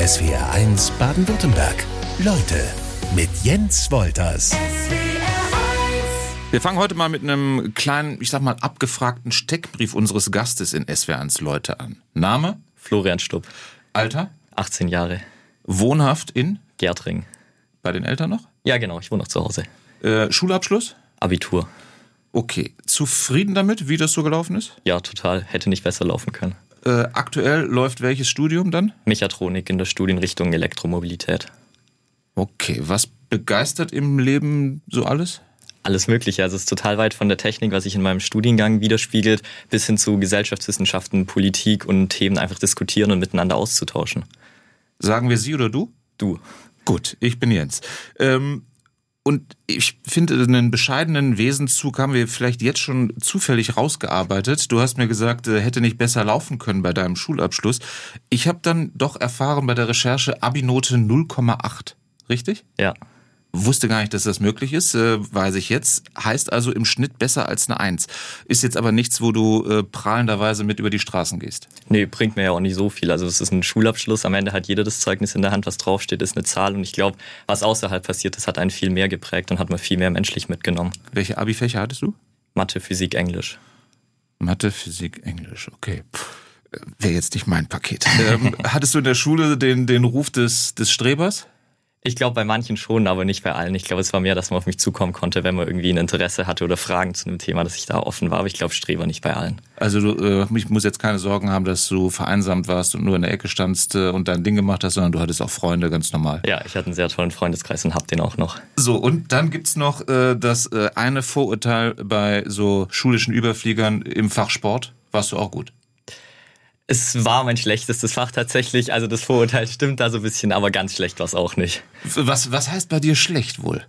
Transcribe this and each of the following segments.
SWR1 Baden-Württemberg. Leute mit Jens Wolters. Wir fangen heute mal mit einem kleinen, ich sag mal, abgefragten Steckbrief unseres Gastes in SWR1 Leute an. Name? Florian Stupp. Alter? 18 Jahre. Wohnhaft in? Gärtring. Bei den Eltern noch? Ja, genau, ich wohne noch zu Hause. Äh, Schulabschluss? Abitur. Okay. Zufrieden damit, wie das so gelaufen ist? Ja, total. Hätte nicht besser laufen können. Äh, aktuell läuft welches Studium dann? Mechatronik in der Studienrichtung Elektromobilität. Okay. Was begeistert im Leben so alles? Alles Mögliche. Also es ist total weit von der Technik, was sich in meinem Studiengang widerspiegelt, bis hin zu Gesellschaftswissenschaften, Politik und Themen einfach diskutieren und miteinander auszutauschen. Sagen wir Sie oder du? Du. Gut, ich bin Jens. Ähm, und ich finde, einen bescheidenen Wesenszug haben wir vielleicht jetzt schon zufällig rausgearbeitet. Du hast mir gesagt, äh, hätte nicht besser laufen können bei deinem Schulabschluss. Ich habe dann doch erfahren bei der Recherche Abi-Note 0,8. Richtig? Ja. Wusste gar nicht, dass das möglich ist, äh, weiß ich jetzt. Heißt also im Schnitt besser als eine Eins. Ist jetzt aber nichts, wo du äh, prahlenderweise mit über die Straßen gehst. Nee, bringt mir ja auch nicht so viel. Also es ist ein Schulabschluss. Am Ende hat jeder das Zeugnis in der Hand, was draufsteht, ist eine Zahl. Und ich glaube, was außerhalb passiert ist, hat einen viel mehr geprägt und hat man viel mehr menschlich mitgenommen. Welche Abi-Fächer hattest du? Mathe, Physik, Englisch. Mathe, Physik, Englisch, okay. Wäre jetzt nicht mein Paket. ähm, hattest du in der Schule den, den Ruf des, des Strebers? Ich glaube bei manchen schon, aber nicht bei allen. Ich glaube, es war mehr, dass man auf mich zukommen konnte, wenn man irgendwie ein Interesse hatte oder Fragen zu einem Thema, dass ich da offen war. Aber ich glaube, Streber nicht bei allen. Also du, äh, ich muss jetzt keine Sorgen haben, dass du vereinsamt warst und nur in der Ecke standst äh, und dein Ding gemacht hast, sondern du hattest auch Freunde, ganz normal. Ja, ich hatte einen sehr tollen Freundeskreis und hab den auch noch. So, und dann gibt's noch äh, das äh, eine Vorurteil bei so schulischen Überfliegern im Fach Sport. Warst du auch gut? Es war mein schlechtestes Fach tatsächlich. Also das Vorurteil stimmt da so ein bisschen, aber ganz schlecht war es auch nicht. Was, was heißt bei dir schlecht wohl?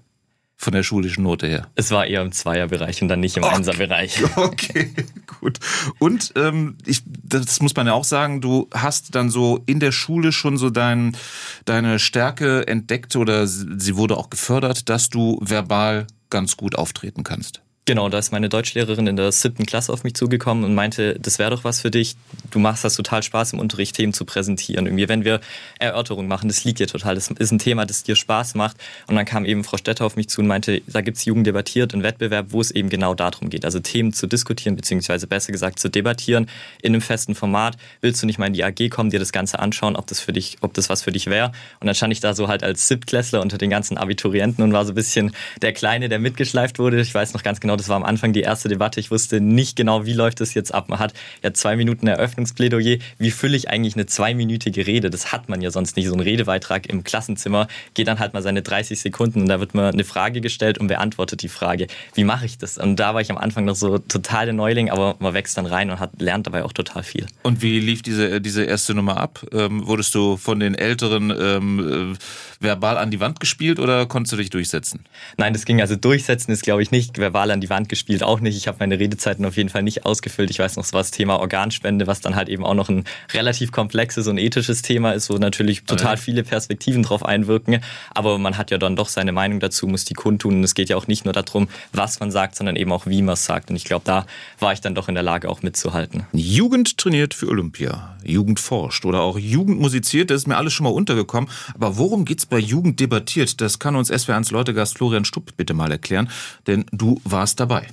Von der schulischen Note her. Es war eher im Zweierbereich und dann nicht im Okay. Einserbereich. Okay, gut. Und ähm, ich, das muss man ja auch sagen, du hast dann so in der Schule schon so dein, deine Stärke entdeckt oder sie wurde auch gefördert, dass du verbal ganz gut auftreten kannst. Genau, da ist meine Deutschlehrerin in der siebten Klasse auf mich zugekommen und meinte, das wäre doch was für dich. Du machst das total Spaß im Unterricht, Themen zu präsentieren. Irgendwie, wenn wir Erörterungen machen, das liegt dir total. Das ist ein Thema, das dir Spaß macht. Und dann kam eben Frau Stetter auf mich zu und meinte, da gibt's Jugend debattiert, einen Wettbewerb, wo es eben genau darum geht. Also Themen zu diskutieren, beziehungsweise besser gesagt zu debattieren in einem festen Format. Willst du nicht mal in die AG kommen, dir das Ganze anschauen, ob das für dich, ob das was für dich wäre? Und dann stand ich da so halt als Siebtklässler unter den ganzen Abiturienten und war so ein bisschen der Kleine, der mitgeschleift wurde. Ich weiß noch ganz genau, das war am Anfang die erste Debatte. Ich wusste nicht genau, wie läuft das jetzt ab. Man hat ja zwei Minuten Eröffnungsplädoyer. Wie fülle ich eigentlich eine zweiminütige Rede? Das hat man ja sonst nicht. So ein Redebeitrag im Klassenzimmer geht dann halt mal seine 30 Sekunden und da wird mir eine Frage gestellt und beantwortet die Frage. Wie mache ich das? Und da war ich am Anfang noch so total der Neuling, aber man wächst dann rein und hat, lernt dabei auch total viel. Und wie lief diese, diese erste Nummer ab? Ähm, wurdest du von den Älteren ähm, äh, verbal an die Wand gespielt oder konntest du dich durchsetzen? Nein, das ging also durchsetzen ist, glaube ich, nicht. Verbal an die Wand gespielt auch nicht. Ich habe meine Redezeiten auf jeden Fall nicht ausgefüllt. Ich weiß noch, es war das Thema Organspende, was dann halt eben auch noch ein relativ komplexes und ethisches Thema ist, wo natürlich total viele Perspektiven drauf einwirken. Aber man hat ja dann doch seine Meinung dazu, muss die kundtun. Und es geht ja auch nicht nur darum, was man sagt, sondern eben auch, wie man es sagt. Und ich glaube, da war ich dann doch in der Lage, auch mitzuhalten. Jugend trainiert für Olympia, Jugend forscht oder auch Jugend musiziert, das ist mir alles schon mal untergekommen. Aber worum geht's bei Jugend debattiert? Das kann uns SWR1 Leutegast Florian Stupp bitte mal erklären, denn du warst dabei.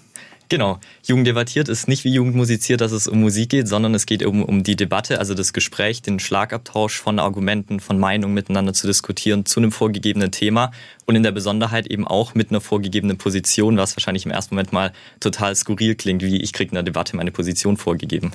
Genau. Jugend debattiert ist nicht wie Jugend musiziert, dass es um Musik geht, sondern es geht um, um die Debatte, also das Gespräch, den Schlagabtausch von Argumenten, von Meinungen miteinander zu diskutieren zu einem vorgegebenen Thema und in der Besonderheit eben auch mit einer vorgegebenen Position, was wahrscheinlich im ersten Moment mal total skurril klingt, wie ich kriege in der Debatte meine Position vorgegeben.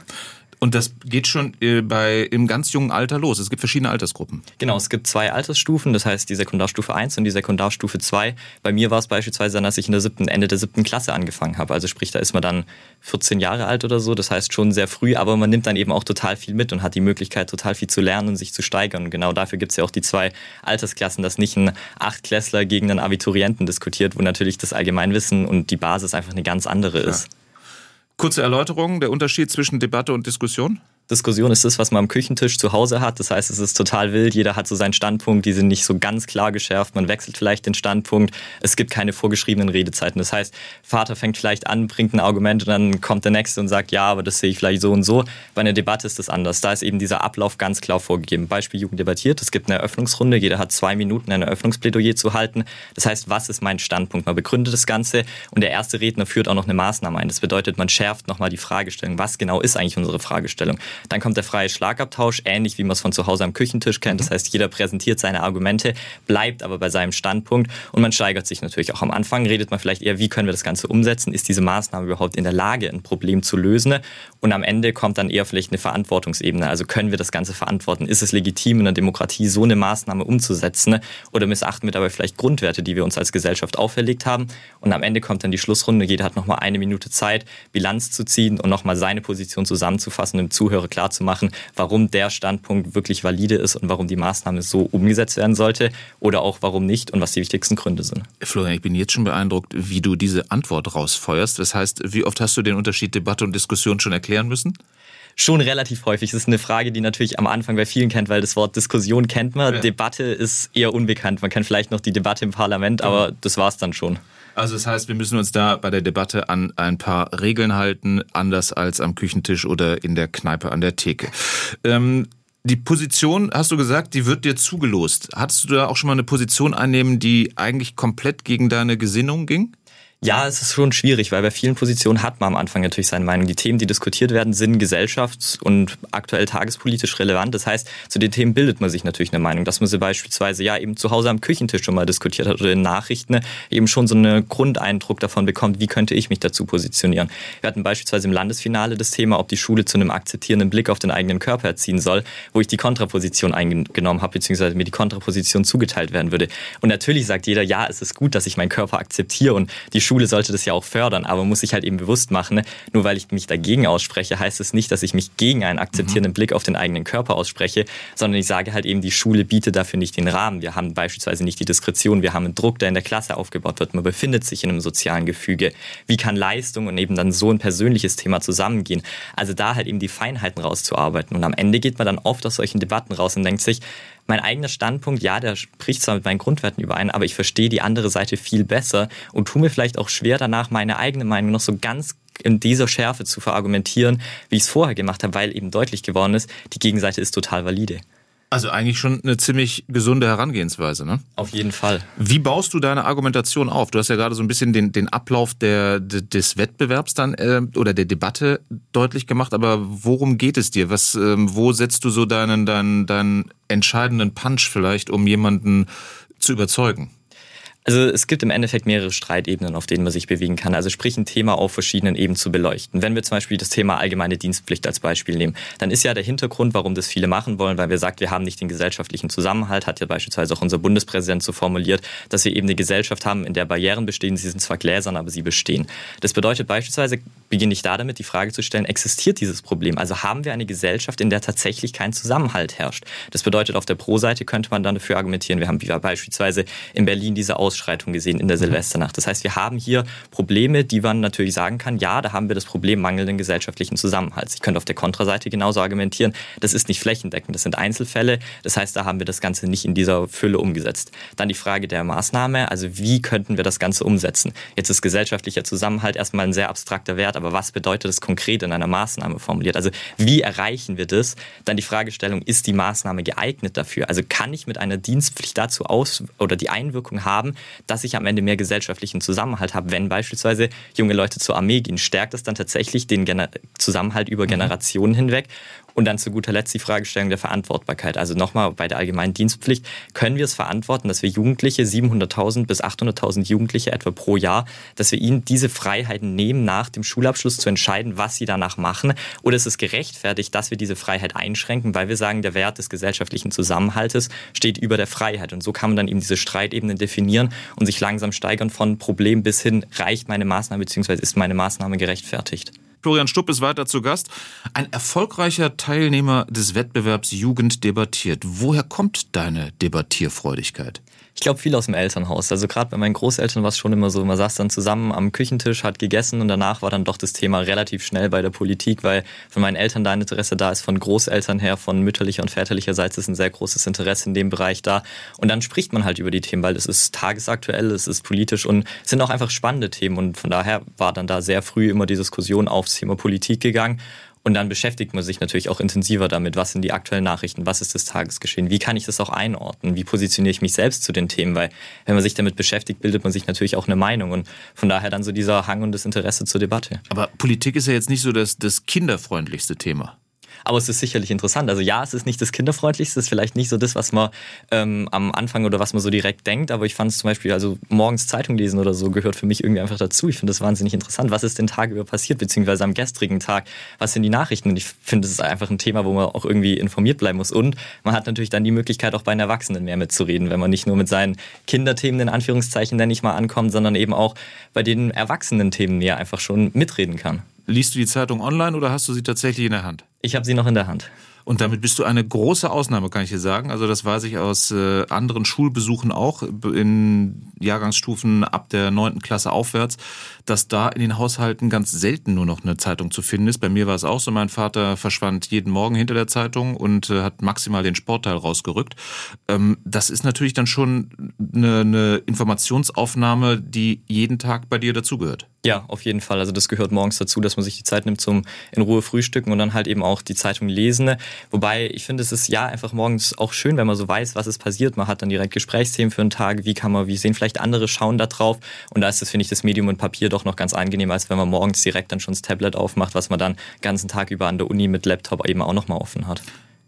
Und das geht schon äh, bei im ganz jungen Alter los. Es gibt verschiedene Altersgruppen. Genau, es gibt zwei Altersstufen, das heißt die Sekundarstufe 1 und die Sekundarstufe 2. Bei mir war es beispielsweise dann, dass ich in der siebten, Ende der siebten Klasse angefangen habe. Also sprich, da ist man dann 14 Jahre alt oder so. Das heißt schon sehr früh, aber man nimmt dann eben auch total viel mit und hat die Möglichkeit, total viel zu lernen und sich zu steigern. Und genau dafür gibt es ja auch die zwei Altersklassen, dass nicht ein Achtklässler gegen einen Abiturienten diskutiert, wo natürlich das Allgemeinwissen und die Basis einfach eine ganz andere ist. Kurze Erläuterung, der Unterschied zwischen Debatte und Diskussion? Diskussion ist das, was man am Küchentisch zu Hause hat. Das heißt, es ist total wild. Jeder hat so seinen Standpunkt. Die sind nicht so ganz klar geschärft. Man wechselt vielleicht den Standpunkt. Es gibt keine vorgeschriebenen Redezeiten. Das heißt, Vater fängt vielleicht an, bringt ein Argument und dann kommt der Nächste und sagt, ja, aber das sehe ich vielleicht so und so. Bei einer Debatte ist das anders. Da ist eben dieser Ablauf ganz klar vorgegeben. Beispiel Jugend debattiert. Es gibt eine Eröffnungsrunde. Jeder hat zwei Minuten, ein Eröffnungsplädoyer zu halten. Das heißt, was ist mein Standpunkt? Man begründet das Ganze und der erste Redner führt auch noch eine Maßnahme ein. Das bedeutet, man schärft nochmal die Fragestellung. Was genau ist eigentlich unsere Fragestellung? Dann kommt der freie Schlagabtausch, ähnlich wie man es von zu Hause am Küchentisch kennt. Das heißt, jeder präsentiert seine Argumente, bleibt aber bei seinem Standpunkt und man steigert sich natürlich auch. Am Anfang redet man vielleicht eher, wie können wir das Ganze umsetzen? Ist diese Maßnahme überhaupt in der Lage, ein Problem zu lösen? Und am Ende kommt dann eher vielleicht eine Verantwortungsebene. Also können wir das Ganze verantworten? Ist es legitim in einer Demokratie, so eine Maßnahme umzusetzen? Oder missachten wir dabei vielleicht Grundwerte, die wir uns als Gesellschaft auferlegt haben? Und am Ende kommt dann die Schlussrunde. Jeder hat nochmal eine Minute Zeit, Bilanz zu ziehen und nochmal seine Position zusammenzufassen, dem Zuhörer klarzumachen, warum der Standpunkt wirklich valide ist und warum die Maßnahme so umgesetzt werden sollte oder auch warum nicht und was die wichtigsten Gründe sind. Florian, ich bin jetzt schon beeindruckt, wie du diese Antwort rausfeuerst. Das heißt, wie oft hast du den Unterschied Debatte und Diskussion schon erklären müssen? Schon relativ häufig. Das ist eine Frage, die natürlich am Anfang bei vielen kennt, weil das Wort Diskussion kennt man. Ja. Debatte ist eher unbekannt. Man kennt vielleicht noch die Debatte im Parlament, aber das war es dann schon. Also das heißt, wir müssen uns da bei der Debatte an ein paar Regeln halten, anders als am Küchentisch oder in der Kneipe an der Theke. Ähm, die Position, hast du gesagt, die wird dir zugelost. Hattest du da auch schon mal eine Position einnehmen, die eigentlich komplett gegen deine Gesinnung ging? Ja, es ist schon schwierig, weil bei vielen Positionen hat man am Anfang natürlich seine Meinung. Die Themen, die diskutiert werden, sind gesellschafts- und aktuell tagespolitisch relevant. Das heißt, zu den Themen bildet man sich natürlich eine Meinung, dass man sie beispielsweise ja eben zu Hause am Küchentisch schon mal diskutiert hat oder in Nachrichten eben schon so einen Grundeindruck davon bekommt, wie könnte ich mich dazu positionieren. Wir hatten beispielsweise im Landesfinale das Thema, ob die Schule zu einem akzeptierenden Blick auf den eigenen Körper erziehen soll, wo ich die Kontraposition eingenommen habe, beziehungsweise mir die Kontraposition zugeteilt werden würde. Und natürlich sagt jeder, ja, es ist gut, dass ich meinen Körper akzeptiere und die Schule Schule sollte das ja auch fördern, aber muss sich halt eben bewusst machen, ne? nur weil ich mich dagegen ausspreche, heißt es nicht, dass ich mich gegen einen akzeptierenden mhm. Blick auf den eigenen Körper ausspreche, sondern ich sage halt eben, die Schule bietet dafür nicht den Rahmen. Wir haben beispielsweise nicht die Diskretion, wir haben einen Druck, der in der Klasse aufgebaut wird. Man befindet sich in einem sozialen Gefüge. Wie kann Leistung und eben dann so ein persönliches Thema zusammengehen? Also da halt eben die Feinheiten rauszuarbeiten. Und am Ende geht man dann oft aus solchen Debatten raus und denkt sich, mein eigener Standpunkt, ja, der spricht zwar mit meinen Grundwerten überein, aber ich verstehe die andere Seite viel besser und tue mir vielleicht auch schwer danach, meine eigene Meinung noch so ganz in dieser Schärfe zu verargumentieren, wie ich es vorher gemacht habe, weil eben deutlich geworden ist, die Gegenseite ist total valide. Also eigentlich schon eine ziemlich gesunde Herangehensweise, ne? Auf jeden Fall. Wie baust du deine Argumentation auf? Du hast ja gerade so ein bisschen den, den Ablauf der, des Wettbewerbs dann äh, oder der Debatte deutlich gemacht, aber worum geht es dir? Was, ähm, wo setzt du so deinen, deinen, deinen entscheidenden Punch vielleicht, um jemanden zu überzeugen? Also es gibt im Endeffekt mehrere Streitebenen, auf denen man sich bewegen kann. Also sprich ein Thema auf verschiedenen Ebenen zu beleuchten. Wenn wir zum Beispiel das Thema allgemeine Dienstpflicht als Beispiel nehmen, dann ist ja der Hintergrund, warum das viele machen wollen, weil wir sagt, wir haben nicht den gesellschaftlichen Zusammenhalt, hat ja beispielsweise auch unser Bundespräsident so formuliert, dass wir eben eine Gesellschaft haben, in der Barrieren bestehen, sie sind zwar gläsern, aber sie bestehen. Das bedeutet beispielsweise, beginne ich da damit, die Frage zu stellen, existiert dieses Problem? Also haben wir eine Gesellschaft, in der tatsächlich kein Zusammenhalt herrscht? Das bedeutet, auf der Pro-Seite könnte man dann dafür argumentieren, wir haben beispielsweise in Berlin diese Aus Ausschreitung gesehen in der mhm. Silvesternacht. Das heißt, wir haben hier Probleme, die man natürlich sagen kann, ja, da haben wir das Problem mangelnden gesellschaftlichen Zusammenhalts. Ich könnte auf der Kontraseite genauso argumentieren, das ist nicht flächendeckend, das sind Einzelfälle. Das heißt, da haben wir das Ganze nicht in dieser Fülle umgesetzt. Dann die Frage der Maßnahme, also wie könnten wir das Ganze umsetzen? Jetzt ist gesellschaftlicher Zusammenhalt erstmal ein sehr abstrakter Wert, aber was bedeutet das konkret in einer Maßnahme formuliert? Also wie erreichen wir das? Dann die Fragestellung, ist die Maßnahme geeignet dafür? Also kann ich mit einer Dienstpflicht dazu aus oder die Einwirkung haben, dass ich am Ende mehr gesellschaftlichen Zusammenhalt habe. Wenn beispielsweise junge Leute zur Armee gehen, stärkt das dann tatsächlich den Gener Zusammenhalt über mhm. Generationen hinweg. Und dann zu guter Letzt die Fragestellung der Verantwortbarkeit. Also nochmal bei der allgemeinen Dienstpflicht, können wir es verantworten, dass wir Jugendliche, 700.000 bis 800.000 Jugendliche etwa pro Jahr, dass wir ihnen diese Freiheiten nehmen, nach dem Schulabschluss zu entscheiden, was sie danach machen? Oder ist es gerechtfertigt, dass wir diese Freiheit einschränken, weil wir sagen, der Wert des gesellschaftlichen Zusammenhaltes steht über der Freiheit? Und so kann man dann eben diese Streitebenen definieren und sich langsam steigern von Problem bis hin, reicht meine Maßnahme bzw. ist meine Maßnahme gerechtfertigt? Florian Stupp ist weiter zu Gast. Ein erfolgreicher Teilnehmer des Wettbewerbs Jugend debattiert. Woher kommt deine Debattierfreudigkeit? Ich glaube viel aus dem Elternhaus. Also gerade bei meinen Großeltern war es schon immer so, man saß dann zusammen am Küchentisch, hat gegessen und danach war dann doch das Thema relativ schnell bei der Politik, weil von meinen Eltern da ein Interesse da ist, von Großeltern her, von mütterlicher und väterlicherseits ist ein sehr großes Interesse in dem Bereich da. Und dann spricht man halt über die Themen, weil es ist tagesaktuell, es ist politisch und es sind auch einfach spannende Themen. Und von daher war dann da sehr früh immer die Diskussion aufs Thema Politik gegangen. Und dann beschäftigt man sich natürlich auch intensiver damit, was sind die aktuellen Nachrichten, was ist das Tagesgeschehen, wie kann ich das auch einordnen, wie positioniere ich mich selbst zu den Themen, weil wenn man sich damit beschäftigt, bildet man sich natürlich auch eine Meinung. Und von daher dann so dieser Hang und das Interesse zur Debatte. Aber Politik ist ja jetzt nicht so das, das kinderfreundlichste Thema. Aber es ist sicherlich interessant. Also ja, es ist nicht das Kinderfreundlichste, es ist vielleicht nicht so das, was man ähm, am Anfang oder was man so direkt denkt, aber ich fand es zum Beispiel, also morgens Zeitung lesen oder so gehört für mich irgendwie einfach dazu. Ich finde das wahnsinnig interessant. Was ist den Tag über passiert, beziehungsweise am gestrigen Tag? Was sind die Nachrichten? Und ich finde, es ist einfach ein Thema, wo man auch irgendwie informiert bleiben muss. Und man hat natürlich dann die Möglichkeit, auch bei den Erwachsenen mehr mitzureden, wenn man nicht nur mit seinen Kinderthemen in Anführungszeichen dann nicht mal ankommt, sondern eben auch bei den Erwachsenen-Themen mehr einfach schon mitreden kann. Liest du die Zeitung online oder hast du sie tatsächlich in der Hand? Ich habe sie noch in der Hand. Und damit bist du eine große Ausnahme, kann ich dir sagen. Also das weiß ich aus äh, anderen Schulbesuchen auch in Jahrgangsstufen ab der neunten Klasse aufwärts, dass da in den Haushalten ganz selten nur noch eine Zeitung zu finden ist. Bei mir war es auch so. Mein Vater verschwand jeden Morgen hinter der Zeitung und äh, hat maximal den Sportteil rausgerückt. Ähm, das ist natürlich dann schon eine, eine Informationsaufnahme, die jeden Tag bei dir dazugehört. Ja, auf jeden Fall. Also das gehört morgens dazu, dass man sich die Zeit nimmt zum in Ruhe frühstücken und dann halt eben auch die Zeitung lesen. Wobei ich finde, es ist ja einfach morgens auch schön, wenn man so weiß, was ist passiert. Man hat dann direkt Gesprächsthemen für einen Tag. Wie kann man, wie sehen vielleicht andere schauen da drauf? Und da ist das, finde ich, das Medium und Papier doch noch ganz angenehm, als wenn man morgens direkt dann schon das Tablet aufmacht, was man dann den ganzen Tag über an der Uni mit Laptop eben auch nochmal offen hat.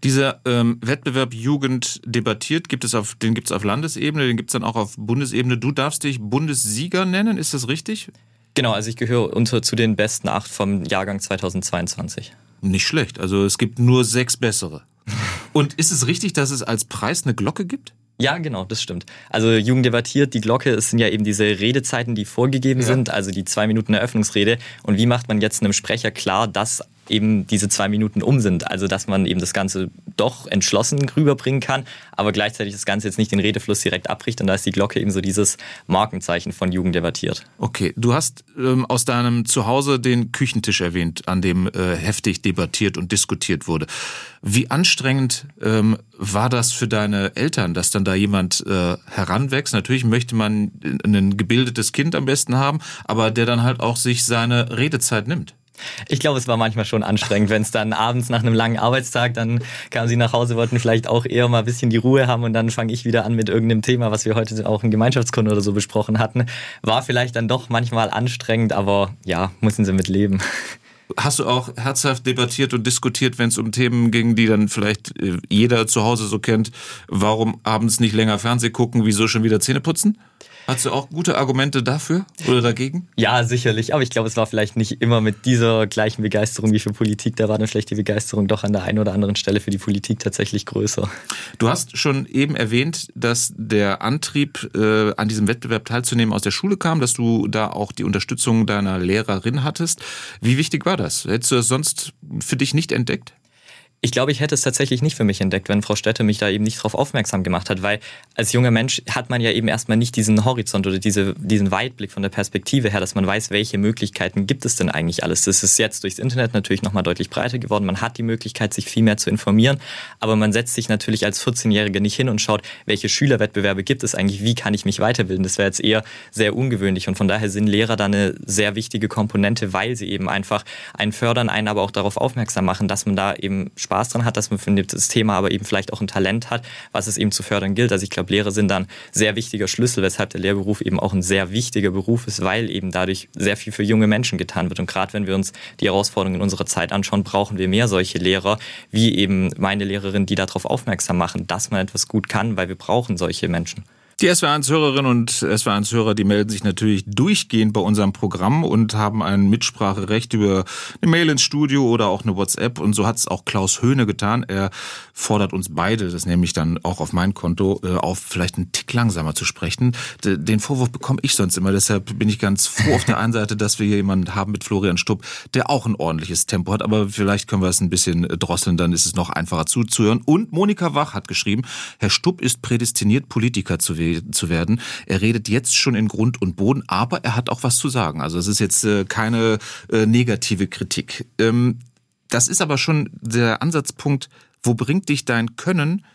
Dieser ähm, Wettbewerb Jugend debattiert, gibt es auf, den gibt es auf Landesebene, den gibt es dann auch auf Bundesebene. Du darfst dich Bundessieger nennen, ist das richtig? Genau, also ich gehöre unter zu den besten acht vom Jahrgang 2022. Nicht schlecht. Also es gibt nur sechs bessere. Und ist es richtig, dass es als Preis eine Glocke gibt? Ja, genau, das stimmt. Also Jugend debattiert, die Glocke, es sind ja eben diese Redezeiten, die vorgegeben ja. sind, also die zwei Minuten Eröffnungsrede. Und wie macht man jetzt einem Sprecher klar, dass eben diese zwei Minuten um sind. Also dass man eben das Ganze doch entschlossen rüberbringen kann, aber gleichzeitig das Ganze jetzt nicht den Redefluss direkt abbricht. Und da ist die Glocke eben so dieses Markenzeichen von Jugend debattiert. Okay, du hast ähm, aus deinem Zuhause den Küchentisch erwähnt, an dem äh, heftig debattiert und diskutiert wurde. Wie anstrengend ähm, war das für deine Eltern, dass dann da jemand äh, heranwächst? Natürlich möchte man ein gebildetes Kind am besten haben, aber der dann halt auch sich seine Redezeit nimmt. Ich glaube, es war manchmal schon anstrengend, wenn es dann abends nach einem langen Arbeitstag, dann kamen sie nach Hause, wollten vielleicht auch eher mal ein bisschen die Ruhe haben und dann fange ich wieder an mit irgendeinem Thema, was wir heute auch in Gemeinschaftskunde oder so besprochen hatten. War vielleicht dann doch manchmal anstrengend, aber ja, müssen sie mit leben. Hast du auch herzhaft debattiert und diskutiert, wenn es um Themen ging, die dann vielleicht äh, jeder zu Hause so kennt? Warum abends nicht länger Fernseh gucken, wieso schon wieder Zähne putzen? Hast du auch gute Argumente dafür oder dagegen? Ja, sicherlich. Aber ich glaube, es war vielleicht nicht immer mit dieser gleichen Begeisterung wie für Politik. Da war dann vielleicht die Begeisterung doch an der einen oder anderen Stelle für die Politik tatsächlich größer. Du hast schon eben erwähnt, dass der Antrieb, äh, an diesem Wettbewerb teilzunehmen, aus der Schule kam, dass du da auch die Unterstützung deiner Lehrerin hattest. Wie wichtig war das? Hättest du das sonst für dich nicht entdeckt? Ich glaube, ich hätte es tatsächlich nicht für mich entdeckt, wenn Frau Städte mich da eben nicht darauf aufmerksam gemacht hat, weil als junger Mensch hat man ja eben erstmal nicht diesen Horizont oder diese, diesen Weitblick von der Perspektive her, dass man weiß, welche Möglichkeiten gibt es denn eigentlich alles. Das ist jetzt durchs Internet natürlich nochmal deutlich breiter geworden. Man hat die Möglichkeit, sich viel mehr zu informieren, aber man setzt sich natürlich als 14-Jähriger nicht hin und schaut, welche Schülerwettbewerbe gibt es eigentlich, wie kann ich mich weiterbilden. Das wäre jetzt eher sehr ungewöhnlich und von daher sind Lehrer da eine sehr wichtige Komponente, weil sie eben einfach einen fördern, einen aber auch darauf aufmerksam machen, dass man da eben Spaß dran hat, dass man für das Thema aber eben vielleicht auch ein Talent hat, was es eben zu fördern gilt. Also ich glaube, Lehrer sind dann sehr wichtiger Schlüssel, weshalb der Lehrberuf eben auch ein sehr wichtiger Beruf ist, weil eben dadurch sehr viel für junge Menschen getan wird. Und gerade wenn wir uns die Herausforderungen in unserer Zeit anschauen, brauchen wir mehr solche Lehrer, wie eben meine Lehrerin, die darauf aufmerksam machen, dass man etwas gut kann, weil wir brauchen solche Menschen. Die SW1-Hörerinnen und SW1-Hörer, die melden sich natürlich durchgehend bei unserem Programm und haben ein Mitspracherecht über eine Mail ins Studio oder auch eine WhatsApp. Und so hat es auch Klaus Höhne getan. Er fordert uns beide, das nehme ich dann auch auf mein Konto, äh, auf vielleicht einen Tick langsamer zu sprechen. Den Vorwurf bekomme ich sonst immer. Deshalb bin ich ganz froh auf der einen Seite, dass wir hier jemanden haben mit Florian Stubb, der auch ein ordentliches Tempo hat. Aber vielleicht können wir es ein bisschen drosseln, dann ist es noch einfacher zuzuhören. Und Monika Wach hat geschrieben, Herr Stubb ist prädestiniert, Politiker zu werden zu werden. Er redet jetzt schon in Grund und Boden, aber er hat auch was zu sagen. Also es ist jetzt äh, keine äh, negative Kritik. Ähm, das ist aber schon der Ansatzpunkt, wo bringt dich dein Können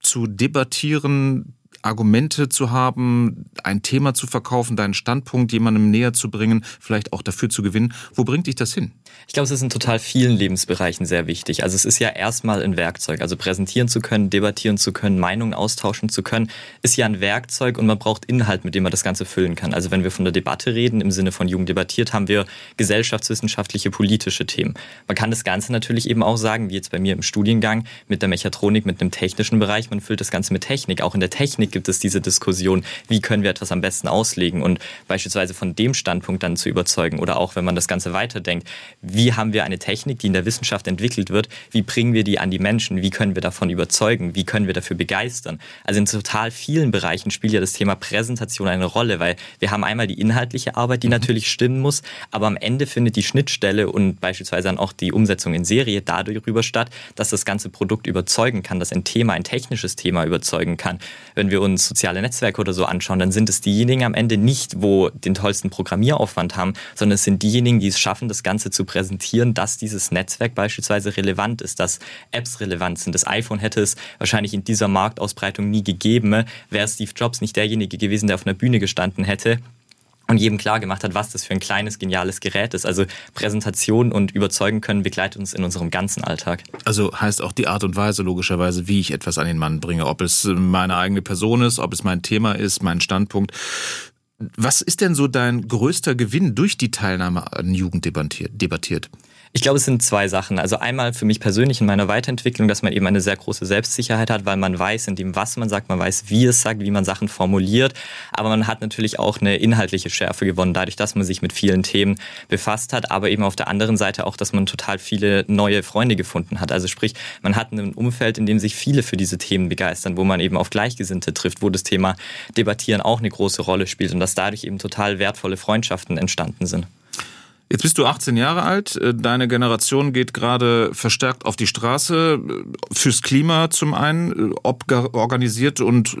zu debattieren, Argumente zu haben, ein Thema zu verkaufen, deinen Standpunkt jemandem näher zu bringen, vielleicht auch dafür zu gewinnen. Wo bringt dich das hin? Ich glaube, es ist in total vielen Lebensbereichen sehr wichtig. Also es ist ja erstmal ein Werkzeug. Also präsentieren zu können, debattieren zu können, Meinungen austauschen zu können, ist ja ein Werkzeug und man braucht Inhalt, mit dem man das Ganze füllen kann. Also wenn wir von der Debatte reden, im Sinne von Jugend debattiert, haben wir gesellschaftswissenschaftliche, politische Themen. Man kann das Ganze natürlich eben auch sagen, wie jetzt bei mir im Studiengang mit der Mechatronik, mit einem technischen Bereich, man füllt das Ganze mit Technik. Auch in der Technik gibt es diese Diskussion, wie können wir etwas am besten auslegen und beispielsweise von dem Standpunkt dann zu überzeugen oder auch wenn man das Ganze weiterdenkt, wie haben wir eine Technik, die in der Wissenschaft entwickelt wird, wie bringen wir die an die Menschen, wie können wir davon überzeugen, wie können wir dafür begeistern. Also in total vielen Bereichen spielt ja das Thema Präsentation eine Rolle, weil wir haben einmal die inhaltliche Arbeit, die mhm. natürlich stimmen muss, aber am Ende findet die Schnittstelle und beispielsweise dann auch die Umsetzung in Serie darüber statt, dass das ganze Produkt überzeugen kann, dass ein Thema, ein technisches Thema überzeugen kann. Wenn wir uns soziale Netzwerke oder so anschauen, dann sind es diejenigen am Ende nicht, wo den tollsten Programmieraufwand haben, sondern es sind diejenigen, die es schaffen, das Ganze zu präsentieren, dass dieses Netzwerk beispielsweise relevant ist, dass Apps relevant sind. Das iPhone hätte es wahrscheinlich in dieser Marktausbreitung nie gegeben, wäre Steve Jobs nicht derjenige gewesen, der auf einer Bühne gestanden hätte und jedem klar gemacht hat, was das für ein kleines, geniales Gerät ist. Also Präsentation und Überzeugen können begleitet uns in unserem ganzen Alltag. Also heißt auch die Art und Weise logischerweise, wie ich etwas an den Mann bringe. Ob es meine eigene Person ist, ob es mein Thema ist, mein Standpunkt. Was ist denn so dein größter Gewinn durch die Teilnahme an Jugend debattiert? Ich glaube, es sind zwei Sachen. Also einmal für mich persönlich in meiner Weiterentwicklung, dass man eben eine sehr große Selbstsicherheit hat, weil man weiß, in dem, was man sagt, man weiß, wie es sagt, wie man Sachen formuliert. Aber man hat natürlich auch eine inhaltliche Schärfe gewonnen, dadurch, dass man sich mit vielen Themen befasst hat. Aber eben auf der anderen Seite auch, dass man total viele neue Freunde gefunden hat. Also sprich, man hat ein Umfeld, in dem sich viele für diese Themen begeistern, wo man eben auf Gleichgesinnte trifft, wo das Thema Debattieren auch eine große Rolle spielt und dass dadurch eben total wertvolle Freundschaften entstanden sind. Jetzt bist du 18 Jahre alt. Äh, deine Generation geht gerade verstärkt auf die Straße. Äh, fürs Klima zum einen, äh, organisiert und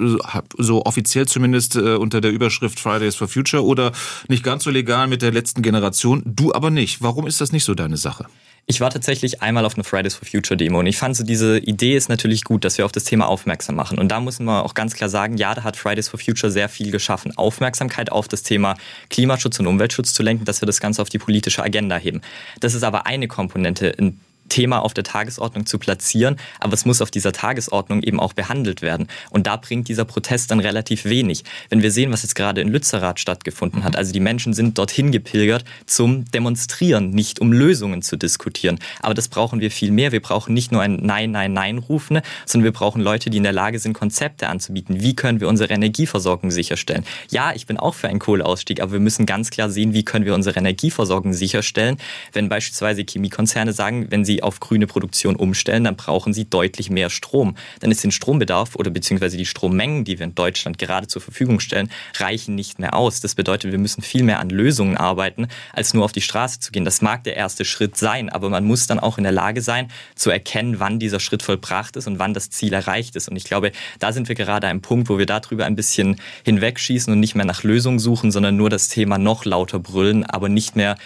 so offiziell zumindest unter der Überschrift Fridays for Future oder nicht ganz so legal mit der letzten Generation. Du aber nicht. Warum ist das nicht so deine Sache? Ich war tatsächlich einmal auf einer Fridays for Future Demo und ich fand so diese Idee ist natürlich gut, dass wir auf das Thema aufmerksam machen. Und da muss man auch ganz klar sagen, ja, da hat Fridays for Future sehr viel geschaffen, Aufmerksamkeit auf das Thema Klimaschutz und Umweltschutz zu lenken, dass wir das Ganze auf die politische Agenda heben. Das ist aber eine Komponente. Ein Thema auf der Tagesordnung zu platzieren, aber es muss auf dieser Tagesordnung eben auch behandelt werden. Und da bringt dieser Protest dann relativ wenig. Wenn wir sehen, was jetzt gerade in Lützerath stattgefunden hat, also die Menschen sind dorthin gepilgert zum Demonstrieren, nicht um Lösungen zu diskutieren. Aber das brauchen wir viel mehr. Wir brauchen nicht nur ein Nein, Nein, Nein rufen, sondern wir brauchen Leute, die in der Lage sind, Konzepte anzubieten. Wie können wir unsere Energieversorgung sicherstellen? Ja, ich bin auch für einen Kohleausstieg, aber wir müssen ganz klar sehen, wie können wir unsere Energieversorgung sicherstellen, wenn beispielsweise Chemiekonzerne sagen, wenn sie auf grüne Produktion umstellen, dann brauchen sie deutlich mehr Strom. Dann ist den Strombedarf oder beziehungsweise die Strommengen, die wir in Deutschland gerade zur Verfügung stellen, reichen nicht mehr aus. Das bedeutet, wir müssen viel mehr an Lösungen arbeiten, als nur auf die Straße zu gehen. Das mag der erste Schritt sein, aber man muss dann auch in der Lage sein, zu erkennen, wann dieser Schritt vollbracht ist und wann das Ziel erreicht ist. Und ich glaube, da sind wir gerade am Punkt, wo wir darüber ein bisschen hinwegschießen und nicht mehr nach Lösungen suchen, sondern nur das Thema noch lauter brüllen, aber nicht mehr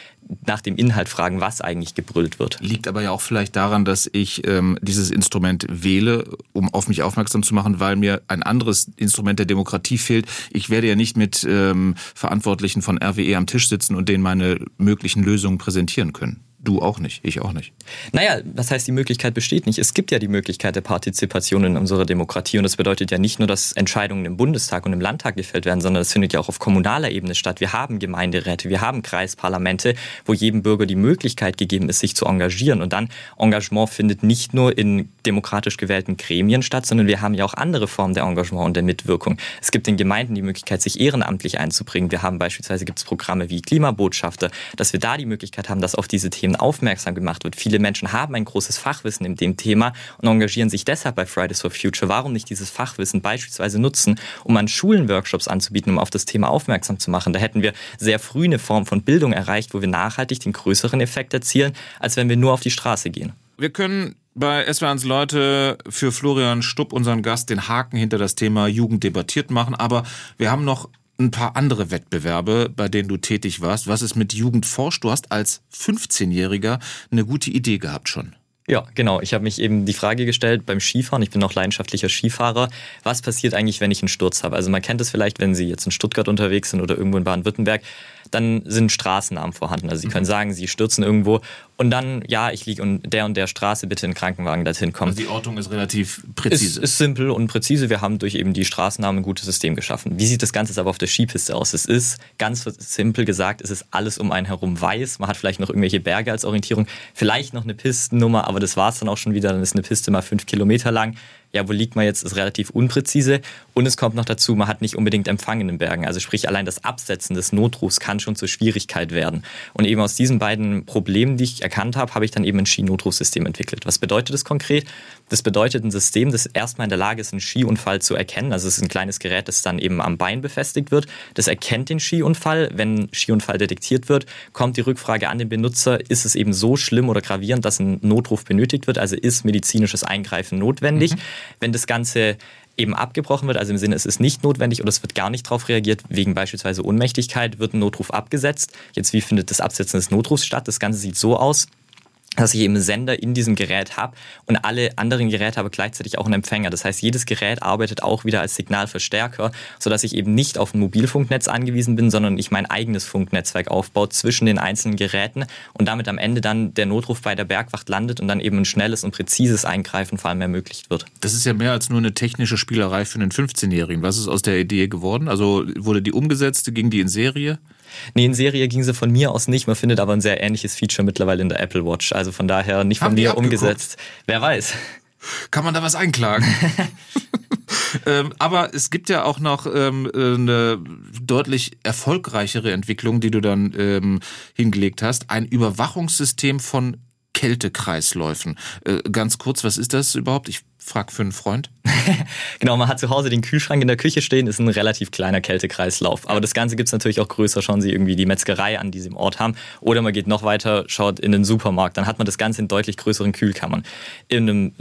nach dem Inhalt fragen, was eigentlich gebrüllt wird. Liegt aber ja auch vielleicht daran, dass ich ähm, dieses Instrument wähle, um auf mich aufmerksam zu machen, weil mir ein anderes Instrument der Demokratie fehlt. Ich werde ja nicht mit ähm, Verantwortlichen von RWE am Tisch sitzen und denen meine möglichen Lösungen präsentieren können. Du auch nicht, ich auch nicht. Naja, was heißt, die Möglichkeit besteht nicht? Es gibt ja die Möglichkeit der Partizipation in unserer Demokratie und das bedeutet ja nicht nur, dass Entscheidungen im Bundestag und im Landtag gefällt werden, sondern es findet ja auch auf kommunaler Ebene statt. Wir haben Gemeinderäte, wir haben Kreisparlamente, wo jedem Bürger die Möglichkeit gegeben ist, sich zu engagieren und dann Engagement findet nicht nur in demokratisch gewählten Gremien statt, sondern wir haben ja auch andere Formen der Engagement und der Mitwirkung. Es gibt in Gemeinden die Möglichkeit, sich ehrenamtlich einzubringen. Wir haben beispielsweise gibt es Programme wie Klimabotschafter, dass wir da die Möglichkeit haben, dass auf diese Themen aufmerksam gemacht wird. Viele Menschen haben ein großes Fachwissen in dem Thema und engagieren sich deshalb bei Fridays for Future. Warum nicht dieses Fachwissen beispielsweise nutzen, um an Schulen Workshops anzubieten, um auf das Thema aufmerksam zu machen? Da hätten wir sehr früh eine Form von Bildung erreicht, wo wir nachhaltig den größeren Effekt erzielen, als wenn wir nur auf die Straße gehen. Wir können bei SW1 Leute für Florian Stupp, unseren Gast, den Haken hinter das Thema Jugend debattiert machen, aber wir haben noch ein paar andere Wettbewerbe, bei denen du tätig warst. Was ist mit Jugend forscht? Du hast als 15-Jähriger eine gute Idee gehabt schon. Ja, genau. Ich habe mich eben die Frage gestellt beim Skifahren, ich bin auch leidenschaftlicher Skifahrer, was passiert eigentlich, wenn ich einen Sturz habe? Also man kennt es vielleicht, wenn Sie jetzt in Stuttgart unterwegs sind oder irgendwo in Baden-Württemberg, dann sind Straßennamen vorhanden. Also Sie können mhm. sagen, Sie stürzen irgendwo und dann, ja, ich liege und der und der Straße, bitte in den Krankenwagen dorthin kommen. Also die Ortung ist relativ präzise. Es ist simpel und präzise. Wir haben durch eben die Straßennamen ein gutes System geschaffen. Wie sieht das Ganze aber auf der Skipiste aus? Es ist ganz simpel gesagt, es ist alles um einen herum weiß. Man hat vielleicht noch irgendwelche Berge als Orientierung, vielleicht noch eine Pistennummer, aber das war es dann auch schon wieder. Dann ist eine Piste mal fünf Kilometer lang ja, wo liegt man jetzt, ist relativ unpräzise. Und es kommt noch dazu, man hat nicht unbedingt Empfang in den Bergen. Also sprich, allein das Absetzen des Notrufs kann schon zur Schwierigkeit werden. Und eben aus diesen beiden Problemen, die ich erkannt habe, habe ich dann eben ein Skinotrufsystem entwickelt. Was bedeutet das konkret? Das bedeutet ein System, das erstmal in der Lage ist, einen Skiunfall zu erkennen. Also es ist ein kleines Gerät, das dann eben am Bein befestigt wird. Das erkennt den Skiunfall. Wenn Skiunfall detektiert wird, kommt die Rückfrage an den Benutzer, ist es eben so schlimm oder gravierend, dass ein Notruf benötigt wird? Also ist medizinisches Eingreifen notwendig? Mhm. Wenn das Ganze eben abgebrochen wird, also im Sinne, es ist nicht notwendig oder es wird gar nicht darauf reagiert, wegen beispielsweise Ohnmächtigkeit, wird ein Notruf abgesetzt. Jetzt, wie findet das Absetzen des Notrufs statt? Das Ganze sieht so aus, dass ich eben Sender in diesem Gerät habe und alle anderen Geräte aber gleichzeitig auch einen Empfänger. Das heißt, jedes Gerät arbeitet auch wieder als Signalverstärker, sodass ich eben nicht auf ein Mobilfunknetz angewiesen bin, sondern ich mein eigenes Funknetzwerk aufbaue zwischen den einzelnen Geräten und damit am Ende dann der Notruf bei der Bergwacht landet und dann eben ein schnelles und präzises Eingreifen vor allem ermöglicht wird. Das ist ja mehr als nur eine technische Spielerei für einen 15-Jährigen. Was ist aus der Idee geworden? Also wurde die umgesetzt, ging die in Serie? Nee, in Serie ging sie von mir aus nicht. Man findet aber ein sehr ähnliches Feature mittlerweile in der Apple Watch. Also von daher nicht von Haben mir umgesetzt. Wer weiß. Kann man da was einklagen? ähm, aber es gibt ja auch noch ähm, eine deutlich erfolgreichere Entwicklung, die du dann ähm, hingelegt hast. Ein Überwachungssystem von Kältekreisläufen. Äh, ganz kurz, was ist das überhaupt? Ich Frag für einen Freund. genau, man hat zu Hause den Kühlschrank in der Küche stehen, ist ein relativ kleiner Kältekreislauf. Aber das Ganze gibt es natürlich auch größer. Schauen Sie irgendwie die Metzgerei an, die Sie im Ort haben. Oder man geht noch weiter, schaut in den Supermarkt. Dann hat man das Ganze in deutlich größeren Kühlkammern. In einem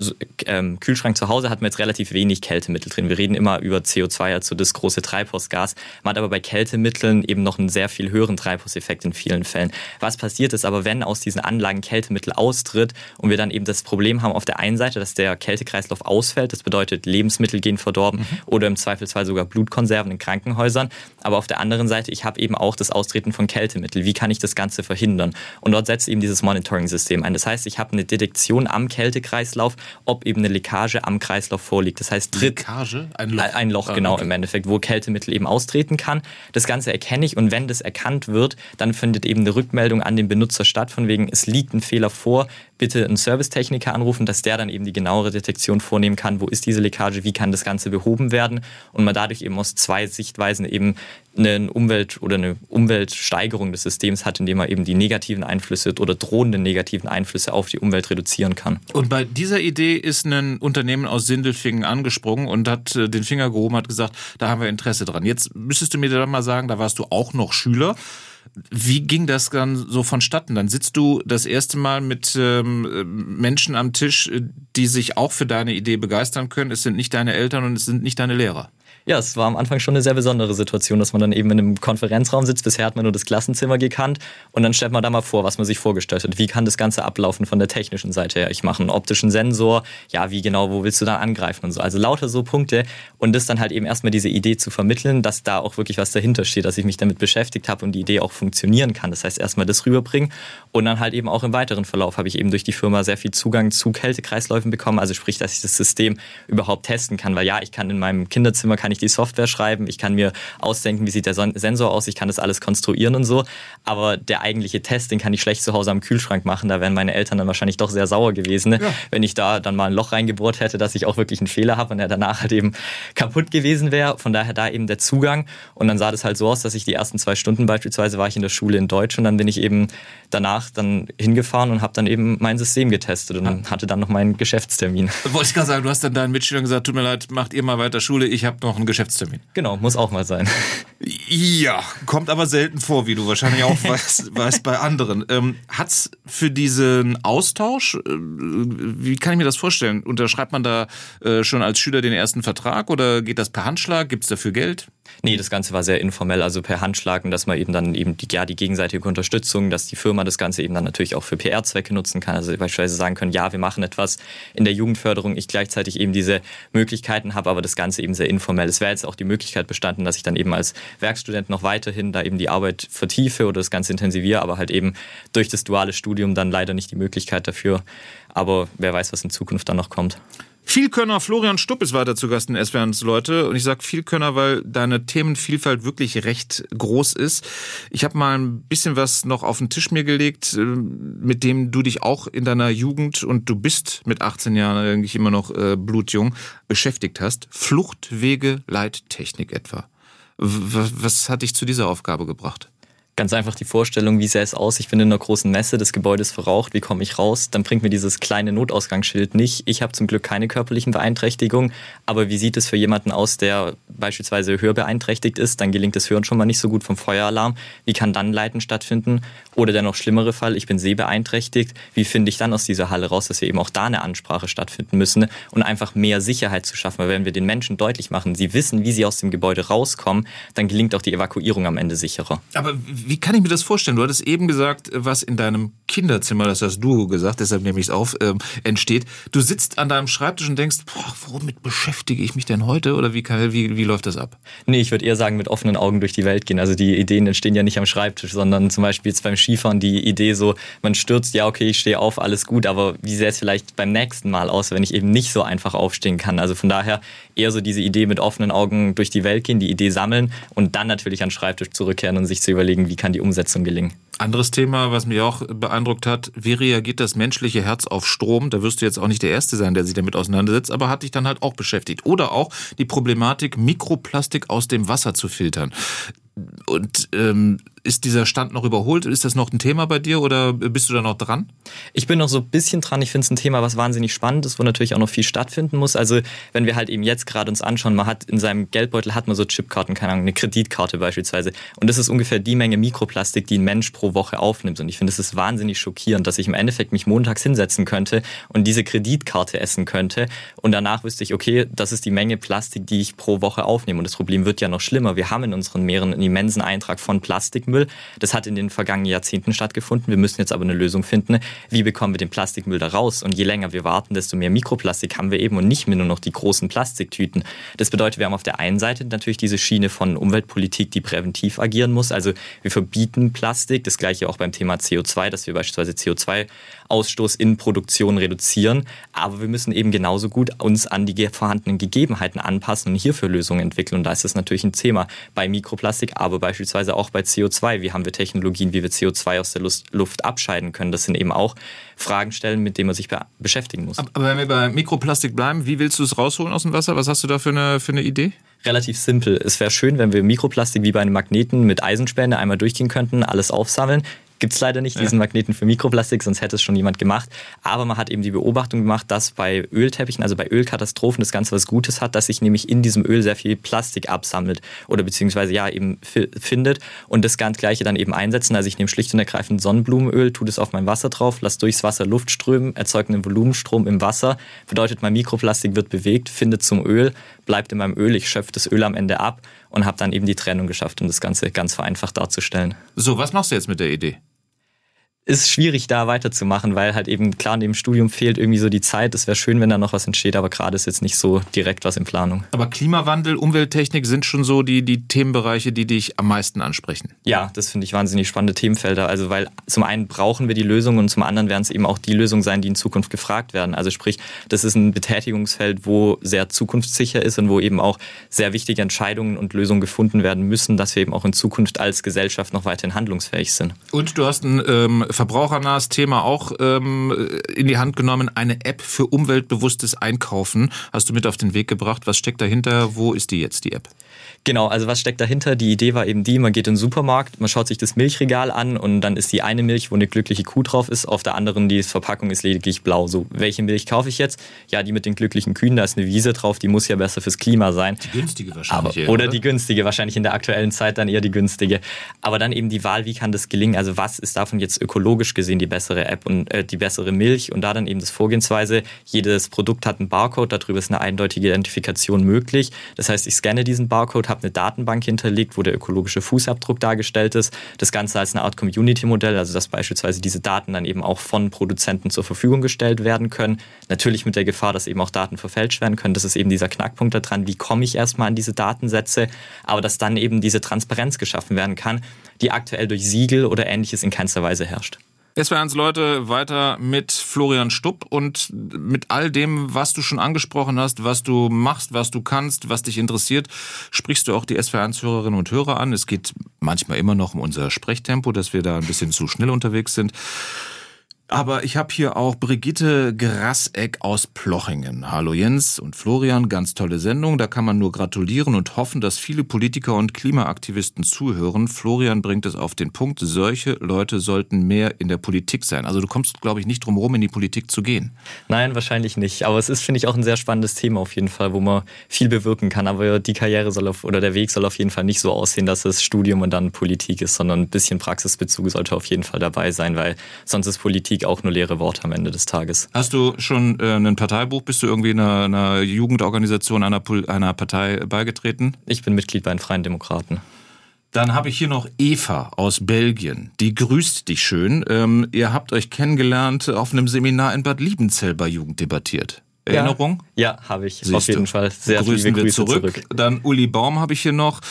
ähm, Kühlschrank zu Hause hat man jetzt relativ wenig Kältemittel drin. Wir reden immer über CO2, also das große Treibhausgas. Man hat aber bei Kältemitteln eben noch einen sehr viel höheren Treibhauseffekt in vielen Fällen. Was passiert ist aber, wenn aus diesen Anlagen Kältemittel austritt und wir dann eben das Problem haben auf der einen Seite, dass der Kältekreislauf Kreislauf ausfällt. Das bedeutet, Lebensmittel gehen verdorben mhm. oder im Zweifelsfall sogar Blutkonserven in Krankenhäusern. Aber auf der anderen Seite, ich habe eben auch das Austreten von Kältemitteln. Wie kann ich das Ganze verhindern? Und dort setzt eben dieses Monitoring-System ein. Das heißt, ich habe eine Detektion am Kältekreislauf, ob eben eine Leckage am Kreislauf vorliegt. Das heißt, Leckage? Ein Loch? Ein Loch, ah, genau, okay. im Endeffekt, wo Kältemittel eben austreten kann. Das Ganze erkenne ich und wenn das erkannt wird, dann findet eben eine Rückmeldung an den Benutzer statt, von wegen, es liegt ein Fehler vor, bitte einen Servicetechniker anrufen, dass der dann eben die genauere Detektion vornehmen kann, wo ist diese Leckage, wie kann das Ganze behoben werden und man dadurch eben aus zwei Sichtweisen eben eine Umwelt- oder eine Umweltsteigerung des Systems hat, indem man eben die negativen Einflüsse oder drohenden negativen Einflüsse auf die Umwelt reduzieren kann. Und bei dieser Idee ist ein Unternehmen aus Sindelfingen angesprungen und hat äh, den Finger gehoben, hat gesagt, da haben wir Interesse dran. Jetzt müsstest du mir dann mal sagen, da warst du auch noch Schüler. Wie ging das dann so vonstatten? Dann sitzt du das erste Mal mit ähm, Menschen am Tisch, die sich auch für deine Idee begeistern können. Es sind nicht deine Eltern und es sind nicht deine Lehrer. Ja, es war am Anfang schon eine sehr besondere Situation, dass man dann eben in einem Konferenzraum sitzt. Bisher hat man nur das Klassenzimmer gekannt und dann stellt man da mal vor, was man sich vorgestellt hat. Wie kann das Ganze ablaufen von der technischen Seite her? Ich mache einen optischen Sensor. Ja, wie genau, wo willst du dann angreifen und so? Also lauter so Punkte und das dann halt eben erstmal diese Idee zu vermitteln, dass da auch wirklich was dahinter steht, dass ich mich damit beschäftigt habe und die Idee auch funktionieren kann. Das heißt, erstmal das rüberbringen und dann halt eben auch im weiteren Verlauf habe ich eben durch die Firma sehr viel Zugang zu Kältekreisläufen bekommen. Also sprich, dass ich das System überhaupt testen kann, weil ja, ich kann in meinem Kinderzimmer kann ich die Software schreiben, ich kann mir ausdenken, wie sieht der Sensor aus, ich kann das alles konstruieren und so. Aber der eigentliche Test, den kann ich schlecht zu Hause am Kühlschrank machen. Da wären meine Eltern dann wahrscheinlich doch sehr sauer gewesen, ja. wenn ich da dann mal ein Loch reingebohrt hätte, dass ich auch wirklich einen Fehler habe und er danach halt eben kaputt gewesen wäre. Von daher da eben der Zugang. Und dann sah das halt so aus, dass ich die ersten zwei Stunden beispielsweise war ich in der Schule in Deutsch und dann bin ich eben danach dann hingefahren und habe dann eben mein System getestet und ja. hatte dann noch meinen Geschäftstermin. Wollte ich gerade sagen, du hast dann deinen Mitschülern gesagt, tut mir leid, macht ihr mal weiter Schule, ich habe noch einen Geschäftstermin. Genau, muss auch mal sein. Ja, kommt aber selten vor, wie du wahrscheinlich auch weißt, weißt bei anderen. Ähm, hat's für diesen Austausch, äh, wie kann ich mir das vorstellen? Unterschreibt man da äh, schon als Schüler den ersten Vertrag oder geht das per Handschlag? Gibt es dafür Geld? Nee, das Ganze war sehr informell, also per Handschlag und dass man eben dann eben die, ja, die gegenseitige Unterstützung, dass die Firma das Ganze eben dann natürlich auch für PR-Zwecke nutzen kann. Also beispielsweise sagen können, ja, wir machen etwas in der Jugendförderung, ich gleichzeitig eben diese Möglichkeiten habe, aber das Ganze eben sehr informell. Es wäre jetzt auch die Möglichkeit bestanden, dass ich dann eben als Werkstudent noch weiterhin da eben die Arbeit vertiefe oder das Ganze intensiviere, aber halt eben durch das duale Studium dann leider nicht die Möglichkeit dafür. Aber wer weiß, was in Zukunft dann noch kommt. Vielkönner Florian Stupp ist weiter zu Gast in SWRs Leute. Und ich sage Vielkönner, weil deine Themenvielfalt wirklich recht groß ist. Ich habe mal ein bisschen was noch auf den Tisch mir gelegt, äh, mit dem du dich auch in deiner Jugend, und du bist mit 18 Jahren eigentlich immer noch äh, blutjung, beschäftigt hast. Fluchtwege, Leittechnik etwa. Was hat dich zu dieser Aufgabe gebracht? Ganz einfach die Vorstellung, wie sähe es aus? Ich bin in einer großen Messe, das Gebäude ist verraucht, wie komme ich raus? Dann bringt mir dieses kleine Notausgangsschild nicht. Ich habe zum Glück keine körperlichen Beeinträchtigungen, aber wie sieht es für jemanden aus, der beispielsweise hörbeeinträchtigt ist? Dann gelingt das Hören schon mal nicht so gut vom Feueralarm. Wie kann dann Leiten stattfinden? Oder der noch schlimmere Fall, ich bin sehbeeinträchtigt. Wie finde ich dann aus dieser Halle raus, dass wir eben auch da eine Ansprache stattfinden müssen und einfach mehr Sicherheit zu schaffen? Weil wenn wir den Menschen deutlich machen, sie wissen, wie sie aus dem Gebäude rauskommen, dann gelingt auch die Evakuierung am Ende sicherer. Aber wie kann ich mir das vorstellen? Du hattest eben gesagt, was in deinem Kinderzimmer, das hast du gesagt, deshalb nehme ich es auf, ähm, entsteht. Du sitzt an deinem Schreibtisch und denkst, boah, womit beschäftige ich mich denn heute? Oder wie, kann, wie, wie läuft das ab? Nee, ich würde eher sagen, mit offenen Augen durch die Welt gehen. Also die Ideen entstehen ja nicht am Schreibtisch, sondern zum Beispiel jetzt beim Skifahren die Idee so, man stürzt, ja, okay, ich stehe auf, alles gut, aber wie sähe es vielleicht beim nächsten Mal aus, wenn ich eben nicht so einfach aufstehen kann? Also von daher eher so diese Idee mit offenen Augen durch die Welt gehen, die Idee sammeln und dann natürlich an den Schreibtisch zurückkehren und sich zu überlegen, wie kann die Umsetzung gelingen. Anderes Thema, was mich auch beeindruckt hat, wie reagiert das menschliche Herz auf Strom? Da wirst du jetzt auch nicht der Erste sein, der sich damit auseinandersetzt, aber hat dich dann halt auch beschäftigt. Oder auch die Problematik, Mikroplastik aus dem Wasser zu filtern. Und ähm, ist dieser Stand noch überholt? Ist das noch ein Thema bei dir oder bist du da noch dran? Ich bin noch so ein bisschen dran. Ich finde es ein Thema, was wahnsinnig spannend ist, wo natürlich auch noch viel stattfinden muss. Also wenn wir halt eben jetzt gerade uns anschauen, man hat in seinem Geldbeutel hat man so Chipkarten, keine Ahnung, eine Kreditkarte beispielsweise. Und das ist ungefähr die Menge Mikroplastik, die ein Mensch pro Woche aufnimmt. Und ich finde, es ist wahnsinnig schockierend, dass ich im Endeffekt mich montags hinsetzen könnte und diese Kreditkarte essen könnte. Und danach wüsste ich, okay, das ist die Menge Plastik, die ich pro Woche aufnehme. Und das Problem wird ja noch schlimmer. Wir haben in unseren Meeren einen immensen Eintrag von Plastikmüll. Das hat in den vergangenen Jahrzehnten stattgefunden. Wir müssen jetzt aber eine Lösung finden. Wie bekommen wir den Plastikmüll da raus? Und je länger wir warten, desto mehr Mikroplastik haben wir eben und nicht mehr nur noch die großen Plastiktüten. Das bedeutet, wir haben auf der einen Seite natürlich diese Schiene von Umweltpolitik, die präventiv agieren muss. Also wir verbieten Plastik. Das gleiche auch beim Thema CO2, dass wir beispielsweise CO2-Ausstoß in Produktion reduzieren. Aber wir müssen eben genauso gut uns an die vorhandenen Gegebenheiten anpassen und hierfür Lösungen entwickeln. Und da ist es natürlich ein Thema bei Mikroplastik, aber beispielsweise auch bei CO2. Wie haben wir Technologien, wie wir CO2 aus der Luft abscheiden können? Das sind eben auch Fragen stellen, mit denen man sich beschäftigen muss. Aber wenn wir bei Mikroplastik bleiben, wie willst du es rausholen aus dem Wasser? Was hast du da für eine, für eine Idee? Relativ simpel. Es wäre schön, wenn wir Mikroplastik wie bei einem Magneten mit Eisenspäne einmal durchgehen könnten, alles aufsammeln, Gibt es leider nicht, ja. diesen Magneten für Mikroplastik, sonst hätte es schon jemand gemacht. Aber man hat eben die Beobachtung gemacht, dass bei Ölteppichen, also bei Ölkatastrophen, das Ganze was Gutes hat, dass sich nämlich in diesem Öl sehr viel Plastik absammelt oder beziehungsweise ja eben findet und das ganz Gleiche dann eben einsetzen. Also ich nehme schlicht und ergreifend Sonnenblumenöl, tue das auf mein Wasser drauf, lasse durchs Wasser Luft strömen, erzeuge einen Volumenstrom im Wasser. Bedeutet, mein Mikroplastik wird bewegt, findet zum Öl, bleibt in meinem Öl, ich schöpfe das Öl am Ende ab und habe dann eben die Trennung geschafft, um das Ganze ganz vereinfacht darzustellen. So, was machst du jetzt mit der Idee? Ist schwierig, da weiterzumachen, weil halt eben klar in dem Studium fehlt irgendwie so die Zeit. Es wäre schön, wenn da noch was entsteht, aber gerade ist jetzt nicht so direkt was in Planung. Aber Klimawandel, Umwelttechnik sind schon so die, die Themenbereiche, die dich am meisten ansprechen. Ja, das finde ich wahnsinnig spannende Themenfelder. Also, weil zum einen brauchen wir die Lösung und zum anderen werden es eben auch die Lösungen sein, die in Zukunft gefragt werden. Also sprich, das ist ein Betätigungsfeld, wo sehr zukunftssicher ist und wo eben auch sehr wichtige Entscheidungen und Lösungen gefunden werden müssen, dass wir eben auch in Zukunft als Gesellschaft noch weiterhin handlungsfähig sind. Und du hast ein ähm, verbrauchernahes Thema auch ähm, in die Hand genommen. Eine App für umweltbewusstes Einkaufen hast du mit auf den Weg gebracht. Was steckt dahinter? Wo ist die jetzt, die App? Genau, also was steckt dahinter? Die Idee war eben die, man geht in den Supermarkt, man schaut sich das Milchregal an und dann ist die eine Milch, wo eine glückliche Kuh drauf ist, auf der anderen die Verpackung ist lediglich blau. So, welche Milch kaufe ich jetzt? Ja, die mit den glücklichen Kühen, da ist eine Wiese drauf, die muss ja besser fürs Klima sein. Die günstige wahrscheinlich. Aber, oder, oder die günstige, wahrscheinlich in der aktuellen Zeit dann eher die günstige. Aber dann eben die Wahl, wie kann das gelingen? Also was ist davon jetzt ökologisch gesehen die bessere App und äh, die bessere Milch? Und da dann eben das Vorgehensweise, jedes Produkt hat einen Barcode, darüber ist eine eindeutige Identifikation möglich. Das heißt, ich scanne diesen Barcode, habe eine Datenbank hinterlegt, wo der ökologische Fußabdruck dargestellt ist. Das Ganze als eine Art Community-Modell, also dass beispielsweise diese Daten dann eben auch von Produzenten zur Verfügung gestellt werden können. Natürlich mit der Gefahr, dass eben auch Daten verfälscht werden können. Das ist eben dieser Knackpunkt daran, wie komme ich erstmal an diese Datensätze, aber dass dann eben diese Transparenz geschaffen werden kann, die aktuell durch Siegel oder ähnliches in keinster Weise herrscht. Es werden Leute weiter mit Florian Stupp und mit all dem, was du schon angesprochen hast, was du machst, was du kannst, was dich interessiert, sprichst du auch die SW1-Hörerinnen und Hörer an. Es geht manchmal immer noch um unser Sprechtempo, dass wir da ein bisschen zu schnell unterwegs sind. Aber ich habe hier auch Brigitte Grasseck aus Plochingen. Hallo Jens und Florian, ganz tolle Sendung. Da kann man nur gratulieren und hoffen, dass viele Politiker und Klimaaktivisten zuhören. Florian bringt es auf den Punkt, solche Leute sollten mehr in der Politik sein. Also du kommst, glaube ich, nicht drum herum, in die Politik zu gehen. Nein, wahrscheinlich nicht. Aber es ist, finde ich, auch ein sehr spannendes Thema auf jeden Fall, wo man viel bewirken kann. Aber die Karriere soll auf, oder der Weg soll auf jeden Fall nicht so aussehen, dass es Studium und dann Politik ist, sondern ein bisschen Praxisbezug sollte auf jeden Fall dabei sein, weil sonst ist Politik Politik auch nur leere Worte am Ende des Tages. Hast du schon äh, ein Parteibuch? Bist du irgendwie einer, einer Jugendorganisation einer, einer Partei beigetreten? Ich bin Mitglied bei den Freien Demokraten. Dann habe ich hier noch Eva aus Belgien. Die grüßt dich schön. Ähm, ihr habt euch kennengelernt auf einem Seminar in Bad Liebenzell bei Jugend debattiert. Erinnerung? Ja, ja habe ich. Siehst auf jeden. Fall. Sehr Grüßen Grüße zurück. zurück. Dann Uli Baum habe ich hier noch.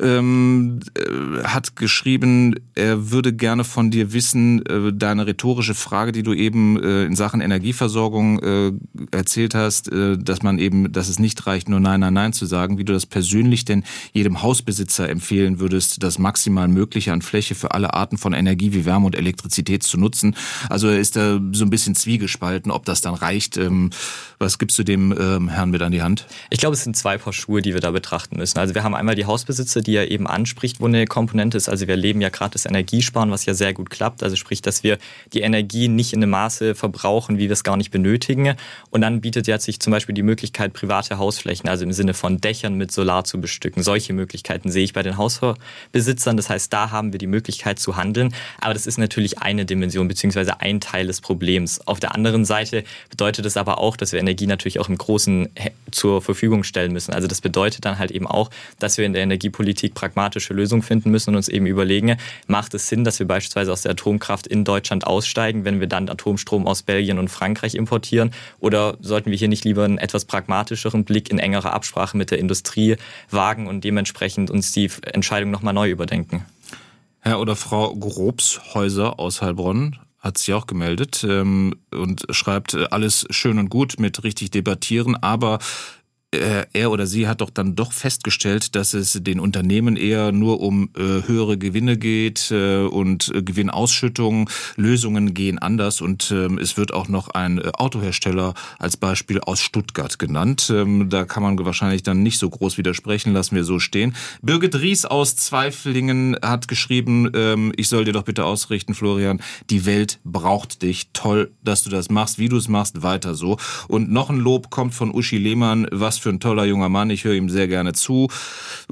Ähm, äh, hat geschrieben, er würde gerne von dir wissen, äh, deine rhetorische Frage, die du eben äh, in Sachen Energieversorgung äh, erzählt hast, äh, dass man eben, dass es nicht reicht, nur Nein, Nein, Nein zu sagen, wie du das persönlich denn jedem Hausbesitzer empfehlen würdest, das maximal Mögliche an Fläche für alle Arten von Energie wie Wärme und Elektrizität zu nutzen. Also er ist da so ein bisschen zwiegespalten, ob das dann reicht. Ähm, was gibst du dem ähm, Herrn mit an die Hand? Ich glaube, es sind zwei Paar Schuhe, die wir da betrachten müssen. Also wir haben einmal die Hausbesitzer, die er eben anspricht, wo eine Komponente ist. Also wir leben ja gerade das Energiesparen, was ja sehr gut klappt. Also sprich, dass wir die Energie nicht in einem Maße verbrauchen, wie wir es gar nicht benötigen. Und dann bietet ja sich zum Beispiel die Möglichkeit, private Hausflächen, also im Sinne von Dächern mit Solar zu bestücken. Solche Möglichkeiten sehe ich bei den Hausbesitzern. Das heißt, da haben wir die Möglichkeit zu handeln. Aber das ist natürlich eine Dimension beziehungsweise ein Teil des Problems. Auf der anderen Seite bedeutet es aber auch, dass wir Energie natürlich auch im Großen zur Verfügung stellen müssen. Also das bedeutet dann halt eben auch, dass wir in der Energiepolitik pragmatische Lösungen finden müssen und uns eben überlegen, macht es Sinn, dass wir beispielsweise aus der Atomkraft in Deutschland aussteigen, wenn wir dann Atomstrom aus Belgien und Frankreich importieren? Oder sollten wir hier nicht lieber einen etwas pragmatischeren Blick in engerer Absprache mit der Industrie wagen und dementsprechend uns die Entscheidung nochmal neu überdenken? Herr oder Frau Grobshäuser aus Heilbronn hat sich auch gemeldet ähm, und schreibt, äh, alles schön und gut mit richtig debattieren, aber er oder sie hat doch dann doch festgestellt, dass es den Unternehmen eher nur um äh, höhere Gewinne geht äh, und äh, Gewinnausschüttungen. Lösungen gehen anders und ähm, es wird auch noch ein äh, Autohersteller als Beispiel aus Stuttgart genannt. Ähm, da kann man wahrscheinlich dann nicht so groß widersprechen, lassen wir so stehen. Birgit Ries aus Zweiflingen hat geschrieben, ähm, ich soll dir doch bitte ausrichten, Florian, die Welt braucht dich. Toll, dass du das machst, wie du es machst, weiter so. Und noch ein Lob kommt von Uschi Lehmann, was für ein toller junger Mann. Ich höre ihm sehr gerne zu.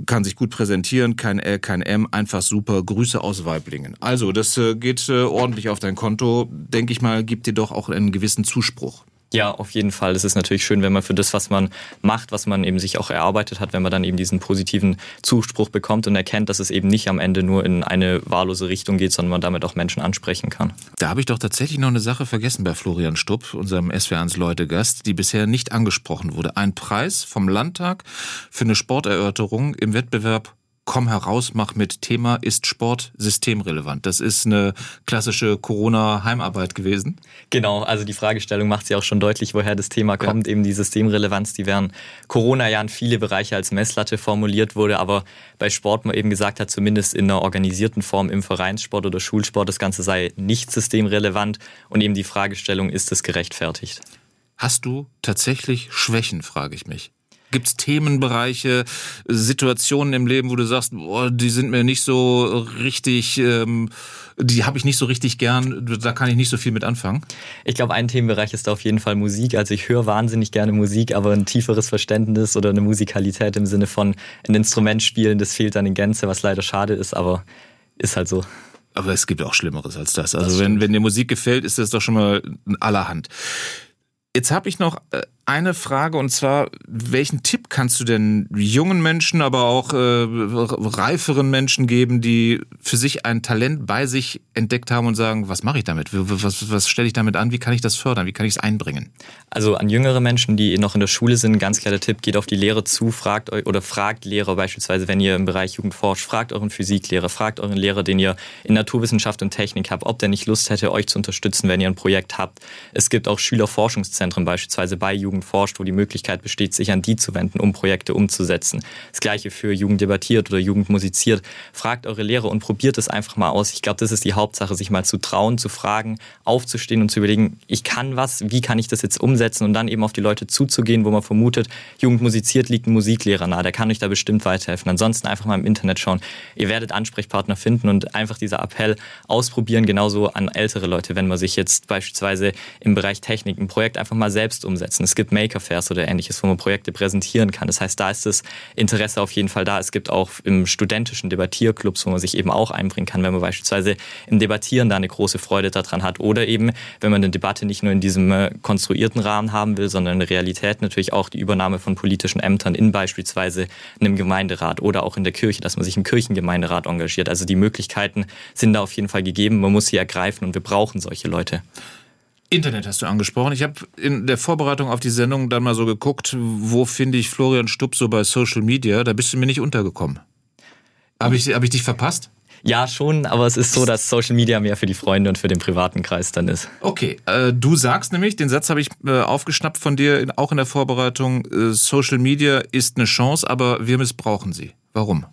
Kann sich gut präsentieren. Kein L, kein M. Einfach super. Grüße aus Weiblingen. Also, das äh, geht äh, ordentlich auf dein Konto. Denke ich mal, gibt dir doch auch einen gewissen Zuspruch. Ja, auf jeden Fall. Es ist natürlich schön, wenn man für das, was man macht, was man eben sich auch erarbeitet hat, wenn man dann eben diesen positiven Zuspruch bekommt und erkennt, dass es eben nicht am Ende nur in eine wahllose Richtung geht, sondern man damit auch Menschen ansprechen kann. Da habe ich doch tatsächlich noch eine Sache vergessen bei Florian Stupp, unserem SWR1 Leute-Gast, die bisher nicht angesprochen wurde. Ein Preis vom Landtag für eine Sporterörterung im Wettbewerb komm heraus, mach mit Thema ist Sport systemrelevant. Das ist eine klassische Corona-Heimarbeit gewesen. Genau, also die Fragestellung macht sie auch schon deutlich, woher das Thema kommt, ja. eben die Systemrelevanz, die während Corona-Jahren viele Bereiche als Messlatte formuliert wurde, aber bei Sport man eben gesagt hat, zumindest in einer organisierten Form im Vereinssport oder Schulsport, das Ganze sei nicht systemrelevant und eben die Fragestellung, ist es gerechtfertigt? Hast du tatsächlich Schwächen, frage ich mich. Gibt es Themenbereiche, Situationen im Leben, wo du sagst, boah, die sind mir nicht so richtig, ähm, die habe ich nicht so richtig gern, da kann ich nicht so viel mit anfangen? Ich glaube, ein Themenbereich ist auf jeden Fall Musik. Also ich höre wahnsinnig gerne Musik, aber ein tieferes Verständnis oder eine Musikalität im Sinne von ein Instrument spielen, das fehlt dann in Gänze, was leider schade ist, aber ist halt so. Aber es gibt auch Schlimmeres als das. Also das wenn, wenn dir Musik gefällt, ist das doch schon mal allerhand. Jetzt habe ich noch äh, eine Frage und zwar, welchen Tipp kannst du denn jungen Menschen, aber auch äh, reiferen Menschen geben, die für sich ein Talent bei sich entdeckt haben und sagen, was mache ich damit? Was, was stelle ich damit an? Wie kann ich das fördern? Wie kann ich es einbringen? Also an jüngere Menschen, die noch in der Schule sind, ganz klar der Tipp, geht auf die Lehre zu, fragt euch oder fragt Lehrer beispielsweise, wenn ihr im Bereich Jugend forscht, fragt euren Physiklehrer, fragt euren Lehrer, den ihr in Naturwissenschaft und Technik habt, ob der nicht Lust hätte, euch zu unterstützen, wenn ihr ein Projekt habt. Es gibt auch Schülerforschungszentren beispielsweise bei Jugend Jugend forscht, wo die Möglichkeit besteht, sich an die zu wenden, um Projekte umzusetzen. Das gleiche für Jugend debattiert oder Jugend musiziert. Fragt eure Lehrer und probiert es einfach mal aus. Ich glaube, das ist die Hauptsache, sich mal zu trauen, zu fragen, aufzustehen und zu überlegen, ich kann was, wie kann ich das jetzt umsetzen und dann eben auf die Leute zuzugehen, wo man vermutet, Jugend musiziert liegt ein Musiklehrer nahe, der kann euch da bestimmt weiterhelfen. Ansonsten einfach mal im Internet schauen. Ihr werdet Ansprechpartner finden und einfach dieser Appell ausprobieren, genauso an ältere Leute, wenn man sich jetzt beispielsweise im Bereich Technik ein Projekt einfach mal selbst umsetzen. Es gibt gibt Makerfairs oder ähnliches, wo man Projekte präsentieren kann. Das heißt, da ist das Interesse auf jeden Fall da. Es gibt auch im studentischen Debattierclubs, wo man sich eben auch einbringen kann, wenn man beispielsweise im Debattieren da eine große Freude daran hat. Oder eben, wenn man eine Debatte nicht nur in diesem äh, konstruierten Rahmen haben will, sondern in der Realität natürlich auch die Übernahme von politischen Ämtern in beispielsweise einem Gemeinderat oder auch in der Kirche, dass man sich im Kirchengemeinderat engagiert. Also die Möglichkeiten sind da auf jeden Fall gegeben. Man muss sie ergreifen und wir brauchen solche Leute. Internet hast du angesprochen. Ich habe in der Vorbereitung auf die Sendung dann mal so geguckt, wo finde ich Florian Stubb so bei Social Media. Da bist du mir nicht untergekommen. Habe ich, hab ich dich verpasst? Ja, schon, aber es ist so, dass Social Media mehr für die Freunde und für den privaten Kreis dann ist. Okay, äh, du sagst nämlich, den Satz habe ich äh, aufgeschnappt von dir, in, auch in der Vorbereitung, äh, Social Media ist eine Chance, aber wir missbrauchen sie. Warum?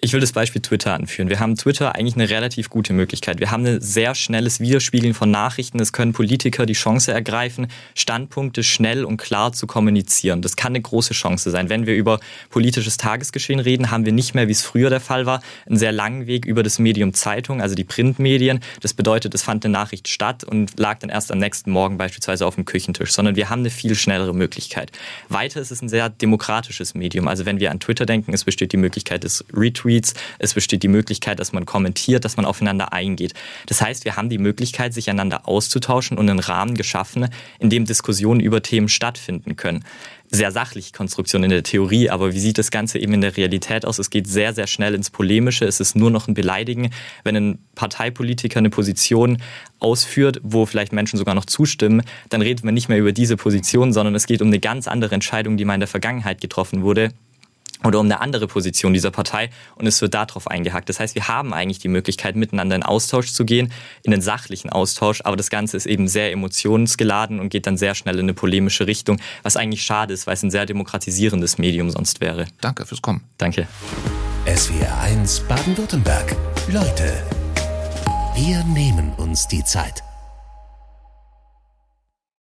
Ich will das Beispiel Twitter anführen. Wir haben Twitter eigentlich eine relativ gute Möglichkeit. Wir haben ein sehr schnelles Widerspiegeln von Nachrichten. Es können Politiker die Chance ergreifen, Standpunkte schnell und klar zu kommunizieren. Das kann eine große Chance sein. Wenn wir über politisches Tagesgeschehen reden, haben wir nicht mehr, wie es früher der Fall war, einen sehr langen Weg über das Medium Zeitung, also die Printmedien. Das bedeutet, es fand eine Nachricht statt und lag dann erst am nächsten Morgen beispielsweise auf dem Küchentisch, sondern wir haben eine viel schnellere Möglichkeit. Weiter ist es ein sehr demokratisches Medium. Also wenn wir an Twitter denken, es besteht die Möglichkeit des Retweets Retweets, es besteht die Möglichkeit, dass man kommentiert, dass man aufeinander eingeht. Das heißt, wir haben die Möglichkeit, sich einander auszutauschen und einen Rahmen geschaffen, in dem Diskussionen über Themen stattfinden können sehr sachliche Konstruktion in der Theorie, aber wie sieht das Ganze eben in der Realität aus? Es geht sehr, sehr schnell ins Polemische. Es ist nur noch ein Beleidigen. Wenn ein Parteipolitiker eine Position ausführt, wo vielleicht Menschen sogar noch zustimmen, dann redet man nicht mehr über diese Position, sondern es geht um eine ganz andere Entscheidung, die mal in der Vergangenheit getroffen wurde oder um eine andere Position dieser Partei und es wird darauf eingehackt. Das heißt, wir haben eigentlich die Möglichkeit, miteinander in Austausch zu gehen, in den sachlichen Austausch, aber das Ganze ist eben sehr emotionsgeladen und geht dann sehr schnell in eine polemische Richtung, was eigentlich schade ist, weil es ein sehr demokratisierendes Medium sonst wäre. Danke fürs Kommen. Danke. SWR 1 Baden-Württemberg. Leute, wir nehmen uns die Zeit.